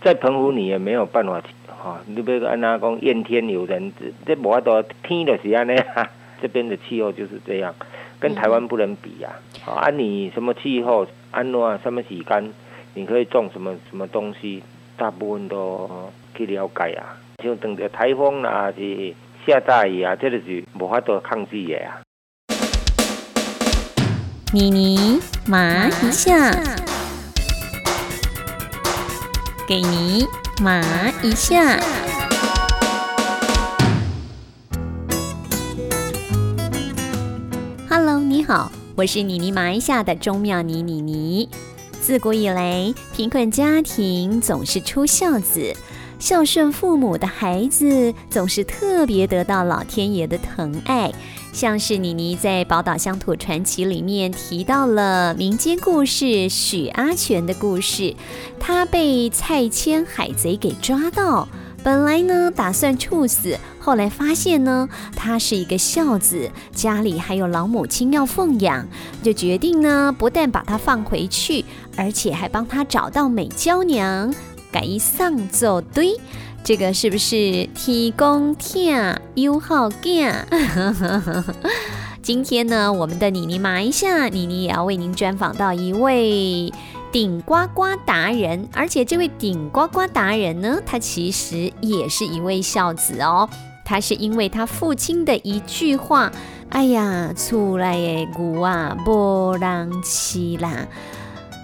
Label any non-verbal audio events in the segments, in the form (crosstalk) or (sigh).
在澎湖你也没有办法哈，你别按那讲怨天尤人，这这无法度天就是安尼啊，(laughs) 这边的气候就是这样，跟台湾不能比呀。啊，你什么气候，安怎什么时间，你可以种什么什么东西，大部分都去了解啊。像等着台风啊，是下大雨啊，这个是无法度抗拒的啊。妮妮麻一下，给你麻一下。Hello，你好，我是妮妮麻一下的钟妙妮妮妮。自古以来，贫困家庭总是出孝子。孝顺父母的孩子总是特别得到老天爷的疼爱，像是妮妮在《宝岛乡土传奇》里面提到了民间故事许阿全的故事。他被蔡牵海贼给抓到，本来呢打算处死，后来发现呢他是一个孝子，家里还有老母亲要奉养，就决定呢不但把他放回去，而且还帮他找到美娇娘。改一上奏堆，这个是不是提供听友好见？(laughs) 今天呢，我们的妮妮麻一下，妮妮也要为您专访到一位顶呱呱达人，而且这位顶呱呱达人呢，他其实也是一位孝子哦。他是因为他父亲的一句话：“哎呀，出来的牛啊，不让骑啦。”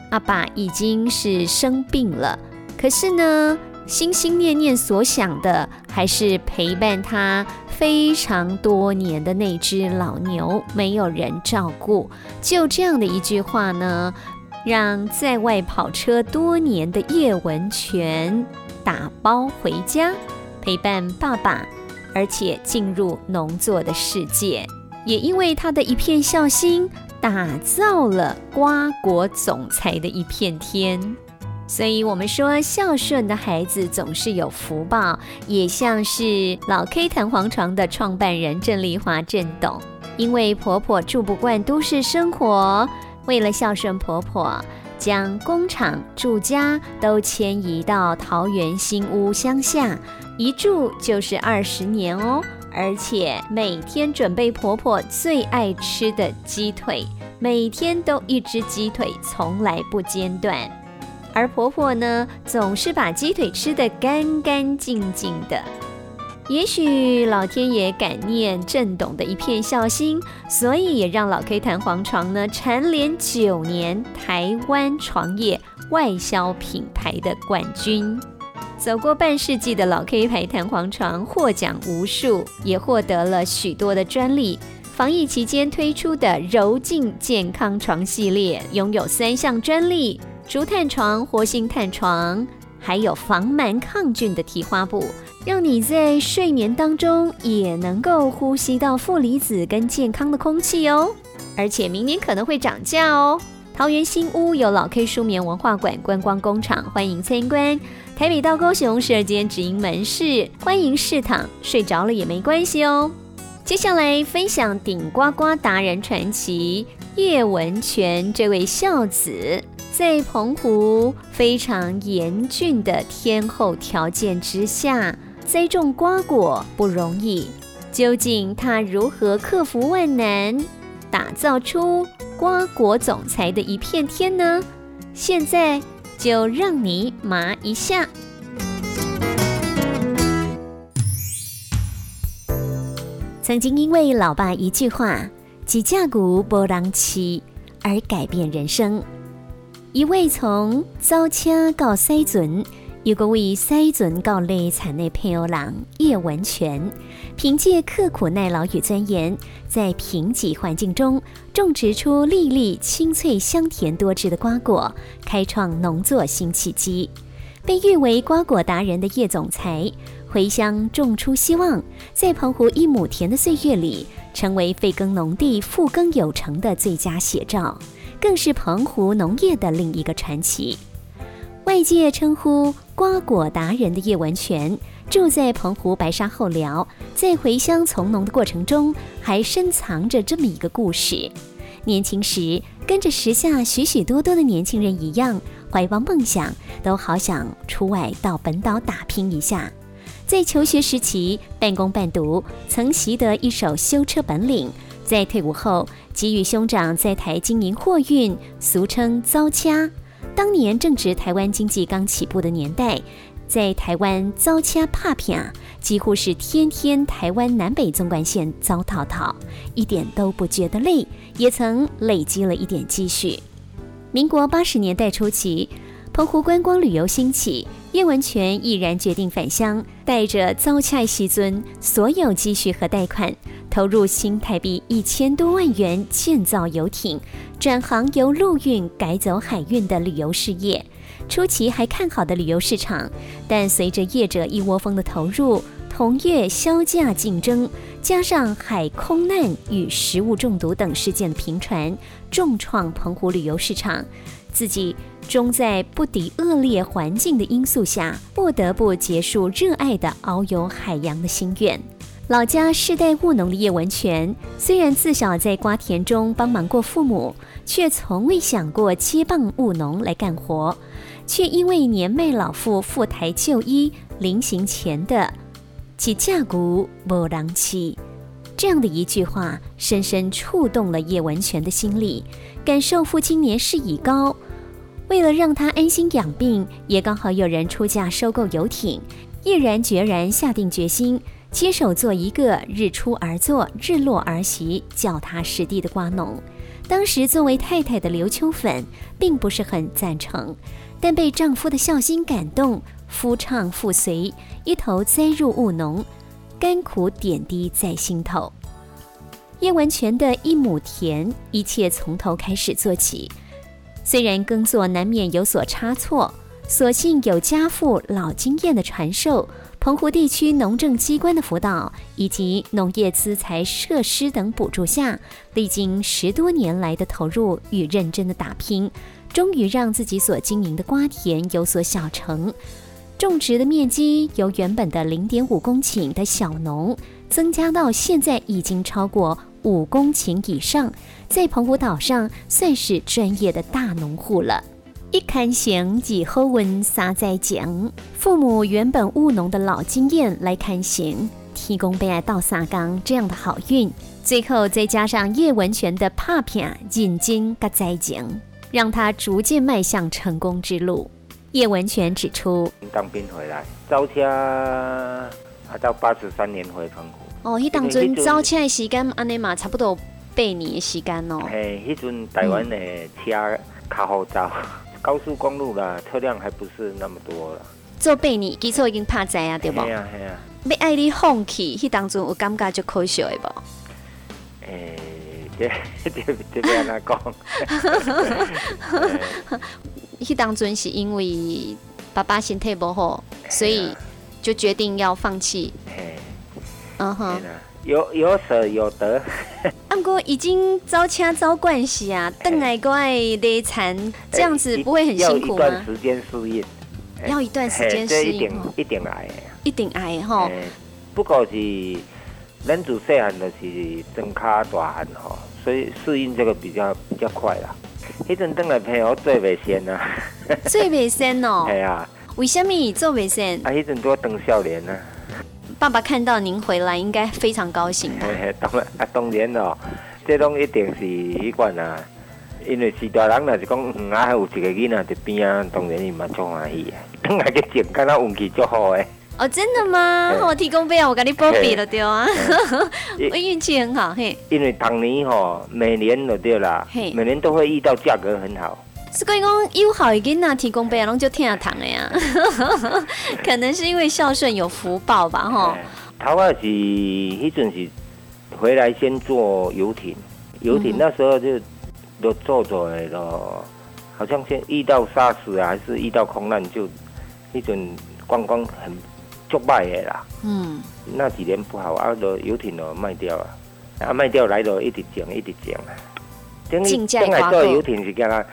阿爸已经是生病了。可是呢，心心念念所想的还是陪伴他非常多年的那只老牛，没有人照顾。就这样的一句话呢，让在外跑车多年的叶文全打包回家，陪伴爸爸，而且进入农作的世界。也因为他的一片孝心，打造了瓜果总裁的一片天。所以，我们说孝顺的孩子总是有福报，也像是老 K 弹簧床的创办人郑丽华郑董。因为婆婆住不惯都市生活，为了孝顺婆婆，将工厂、住家都迁移到桃园新屋乡下，一住就是二十年哦。而且每天准备婆婆最爱吃的鸡腿，每天都一只鸡腿，从来不间断。而婆婆呢，总是把鸡腿吃得干干净净的。也许老天爷感念郑董的一片孝心，所以也让老 K 弹簧床呢蝉联九年台湾床业外销品牌的冠军。走过半世纪的老 K 牌弹簧床获奖无数，也获得了许多的专利。防疫期间推出的柔净健康床系列，拥有三项专利。竹炭床、活性炭床，还有防螨抗菌的提花布，让你在睡眠当中也能够呼吸到负离子跟健康的空气哦。而且明年可能会涨价哦。桃园新屋有老 K 舒眠文化馆观光工厂，欢迎参观。台北到高雄十二间直营门市，欢迎试躺，睡着了也没关系哦。接下来分享顶呱呱达人传奇叶文全这位孝子。在澎湖非常严峻的天候条件之下，栽种瓜果不容易。究竟他如何克服万难，打造出瓜果总裁的一片天呢？现在就让你麻一下。曾经因为老爸一句话“几架鼓波浪起”而改变人生。一位从遭车到塞准，有个为塞准到累惨的配偶郎叶文全，凭借刻苦耐劳与钻研，在贫瘠环境中种植出粒粒清脆、香甜多汁的瓜果，开创农作新契机。被誉为瓜果达人的叶总裁，回乡种出希望，在澎湖一亩田的岁月里，成为废耕农地复耕有成的最佳写照。更是澎湖农业的另一个传奇。外界称呼瓜果达人的叶文全，住在澎湖白沙后寮，在回乡从农的过程中，还深藏着这么一个故事：年轻时跟着时下许许多多的年轻人一样，怀抱梦想，都好想出外到本岛打拼一下。在求学时期半工半读，曾习得一手修车本领。在退伍后，给予兄长在台经营货运，俗称“糟掐”。当年正值台湾经济刚起步的年代，在台湾糟掐怕片几乎是天天台湾南北纵贯线遭套套，一点都不觉得累，也曾累积了一点积蓄。民国八十年代初期。澎湖观光旅游兴起，叶文全毅然决定返乡，带着糟菜西尊所有积蓄和贷款，投入新台币一千多万元建造游艇，转行由陆运改走海运的旅游事业。初期还看好的旅游市场，但随着业者一窝蜂的投入，同业销价竞争，加上海空难与食物中毒等事件频传，重创澎湖旅游市场。自己终在不敌恶劣环境的因素下，不得不结束热爱的遨游海洋的心愿。老家世代务农的叶文全，虽然自小在瓜田中帮忙过父母，却从未想过接棒务农来干活，却因为年迈老父赴台就医临行前的“几架骨无郎气”这样的一句话，深深触动了叶文全的心里，感受父亲年事已高。为了让他安心养病，也刚好有人出价收购游艇，毅然决然下定决心接手做一个日出而作、日落而息、脚踏实地的瓜农。当时作为太太的刘秋粉并不是很赞成，但被丈夫的孝心感动，夫唱妇随，一头栽入务农，甘苦点滴在心头。叶文全的一亩田，一切从头开始做起。虽然耕作难免有所差错，所幸有家父老经验的传授，澎湖地区农政机关的辅导，以及农业资材设施等补助下，历经十多年来的投入与认真的打拼，终于让自己所经营的瓜田有所小成。种植的面积由原本的零点五公顷的小农，增加到现在已经超过。五公顷以上，在澎湖岛上算是专业的大农户了。一看行几后文撒在井，父母原本务农的老经验来看行，提供被爱倒撒缸这样的好运，最后再加上叶文全的拍片引经跟栽井，让他逐渐迈向成功之路。叶文全指出，当兵回来，招车啊，到八十三年回澎湖。哦，迄当阵早车的时间，安尼嘛差不多八年的时间哦。嘿，迄阵台湾的车较好走，(laughs) 高速公路啦，车辆还不是那么多了。做八年，基础已经拍在啊，对不？系啊系啊。要爱你放弃，迄当阵有感觉就可惜的不？诶，这 (laughs) 这这边安怎讲？(laughs) 迄当阵是因为爸爸身体不好，所以就决定要放弃。嗯哼，有有舍有得。(laughs) 阿哥已经招车招惯习啊，邓来怪累残，这样子不会很辛苦吗？要一段时间适应，要一段时间适应。一定一定挨，一定挨哈。不过是人主细汉就是真卡大汉吼，所以适应这个比较比较快啦。迄阵邓来朋友最未先啊，做袂先哦。(laughs) 系啊。为什么做袂先？啊，迄阵都当少年啊。爸爸看到您回来，应该非常高兴。当然啊，当然哦，这拢一定是习惯啊。因为是大人，若是讲嗯啊，有一个囡仔伫边啊，当然伊嘛足欢喜啊。当下去整，敢若运气足好诶。哦，真的吗？我提供费啊，我给你报比了对啊。(laughs) 我运气很好嘿。因为当年吼，每年都对啦，每年都会遇到价格很好。是讲讲有好一囡仔提供杯，然后就听下糖的呀。(laughs) 可能是因为孝顺有福报吧，哈。头啊是迄阵是回来先坐游艇，游艇那时候就都坐坐的咯。好像先遇到沙石啊，还是遇到空难，就迄阵观光很足败的啦。嗯。那几年不好啊，都游艇都卖掉了，啊卖掉来了，一直降，一直降啊。等于等来坐游艇是干啦。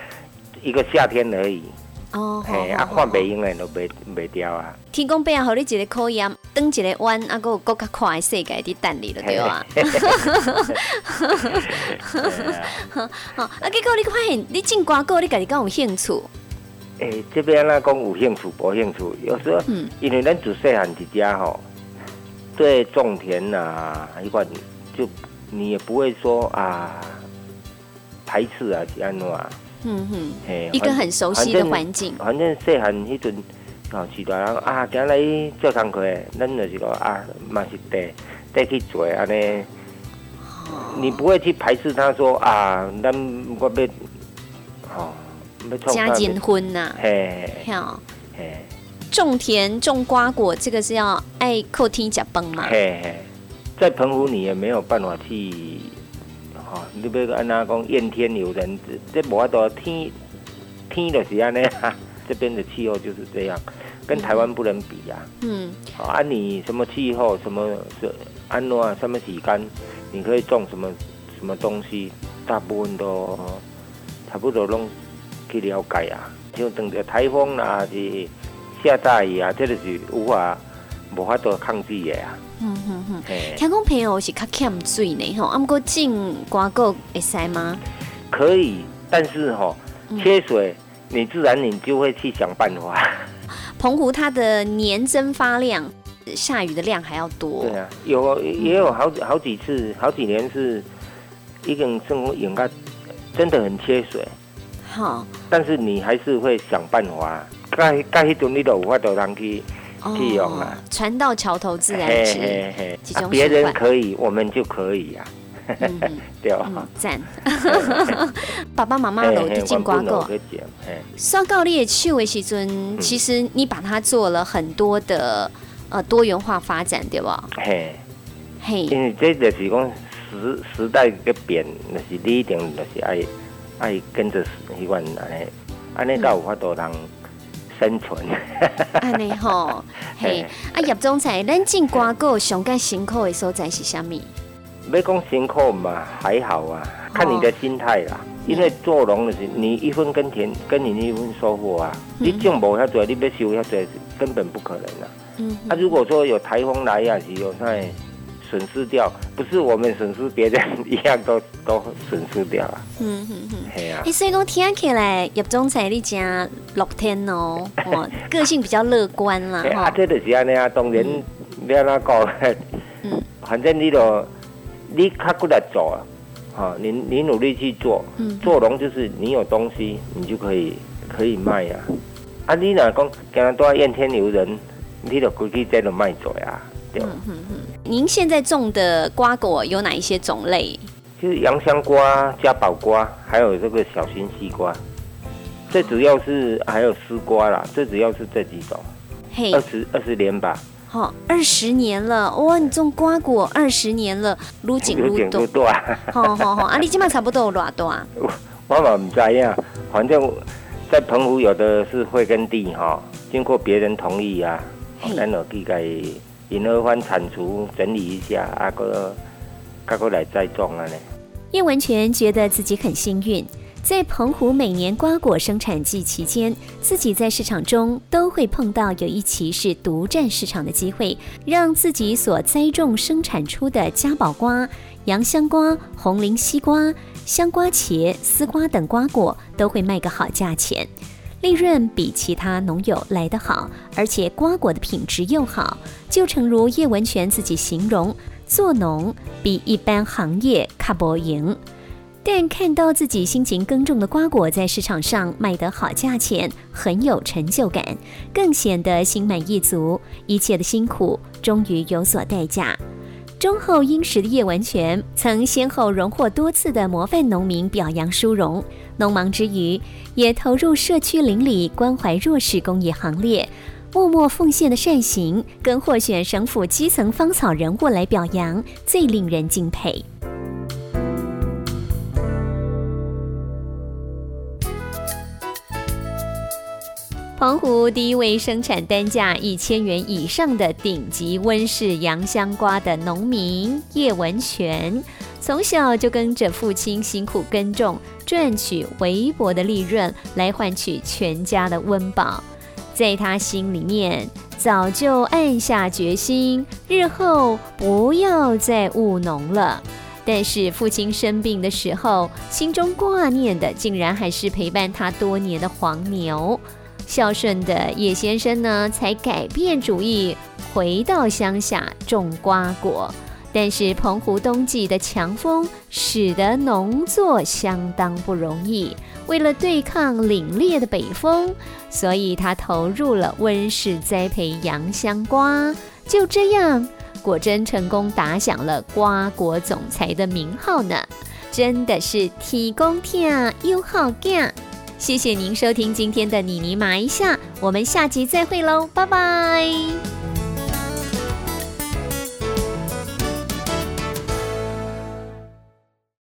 一个夏天而已，哦，嘿，啊，看袂用诶，都袂袂掉啊。天公伯啊，互你一个考验，登一个弯，啊，个更较快诶世界伫等你了，对吧？(laughs) 好，啊，结果你发现你种瓜果，你家己敢有兴趣？诶，这边那讲有兴趣无兴趣，有时候嗯。因为咱自细汉伫家吼，对种田呐、一款就你也不会说啊排斥啊是安怎啊，嗯哼，嘿，一个反很熟悉的环境，反正细汉迄阵，吼，是大人啊，今日做工课，咱就是讲啊，嘛是得得去做安尼。你不会去排斥他说啊，咱我要，吼、要创家结婚呐，嘿好。嘿种田种瓜果，这个是要爱扣天脚崩嘛？嘿嘿，在澎湖你也没有办法去，吼、你要安那讲怨天尤人，这这无法度天天就是安尼啊，(laughs) 这边的气候就是这样，跟台湾不能比啊。嗯，好啊，你什么气候，什么是安诺啊，什么时间，你可以种什么什么东西，大部分都差不多拢去了解啊。像当着台风啊、是下大雨啊，这个是无法无法度抗拒的啊。嗯哼哼。嘿，听讲朋友是较欠水呢吼，啊，毋过种瓜果会使吗？可以，但是哈、嗯缺水，你自然你就会去想办法。(laughs) 澎湖它的年蒸发量，下雨的量还要多。对啊，有也有好几好几次，好几年是一个人生活应该真的很缺水。好，但是你还是会想办法，该该迄种你都有法度通去去用啊。船到桥头自然直。别人可以，我们就可以啊，嗯嗯对吧？嗯，(laughs) 赞。(laughs) 爸爸妈妈都就种瓜果。嘿嘿嘿刷到你的手的时阵，其实你把它做了很多的呃多元化发展，对吧？嘿，嘿，因为这就是讲时时代个变，就是你一定就是爱爱跟着迄款安尼，安尼才有法度通生存。安尼吼，(laughs) 嘿嘿，啊叶总裁，咱进瓜果上介辛苦的所在是啥物？要讲辛苦嘛，还好啊，看你的心态啦。因为做农的是你一分耕田，跟你一分收获啊。嗯你种无遐多，你要收遐多，根本不可能啊。嗯啊，如果说有台风来啊、是有那损失掉，不是我们损失，别人一样都 (laughs) 都损失掉啊。嗯嗯嗯。嘿啊哎、，所以讲听起来叶总裁你真乐天哦，(laughs) 哦，个性比较乐观啦啊，哈。这就是安尼啊。当然，你安怎讲？(laughs) 嗯反正你都你较过来做啊，哈，你你努力去做，嗯做农就是你有东西，你就可以可以卖啊。啊，你若讲今日都要怨天尤人，你就规矩这都卖做啊，对嗯？嗯您现在种的瓜果有哪一些种类？就是洋香瓜、嘉宝瓜，还有这个小型西瓜，最主要是还有丝瓜啦，最主要是这几种，嘿二，十二十年吧，好，二十年了，哇，你种瓜果二十年了，愈紧愈多有点不，多啊。(laughs) 好好好，啊，你今麦差不多有偌大？我嘛唔知呀，反正在澎湖有的是会耕地哈，经过别人同意啊，嘿咱就去给引二番铲除整理一下，啊个，再过来栽种啊呢。叶文全觉得自己很幸运，在澎湖每年瓜果生产季期间，自己在市场中都会碰到有一期是独占市场的机会，让自己所栽种生产出的嘉宝瓜、洋香瓜、红菱西瓜、香瓜茄、丝瓜等瓜果都会卖个好价钱。利润比其他农友来得好，而且瓜果的品质又好，就诚如叶文全自己形容，做农比一般行业卡不赢。但看到自己辛勤耕种的瓜果在市场上卖得好价钱，很有成就感，更显得心满意足。一切的辛苦终于有所代价。忠厚殷实的叶文全曾先后荣获多次的模范农民表扬殊荣，农忙之余也投入社区邻里关怀弱势公益行列，默默奉献的善行，跟获选省府基层芳草人物来表扬，最令人敬佩。澎湖第一位生产单价一千元以上的顶级温室洋香瓜的农民叶文全，从小就跟着父亲辛苦耕种，赚取微薄的利润来换取全家的温饱。在他心里面，早就暗下决心，日后不要再务农了。但是父亲生病的时候，心中挂念的竟然还是陪伴他多年的黄牛。孝顺的叶先生呢，才改变主意，回到乡下种瓜果。但是澎湖冬季的强风，使得农作相当不容易。为了对抗凛冽的北风，所以他投入了温室栽培洋香瓜。就这样，果真成功打响了瓜果总裁的名号呢！真的是提供天又好干。谢谢您收听今天的妮妮麻一下，我们下集再会喽，拜拜。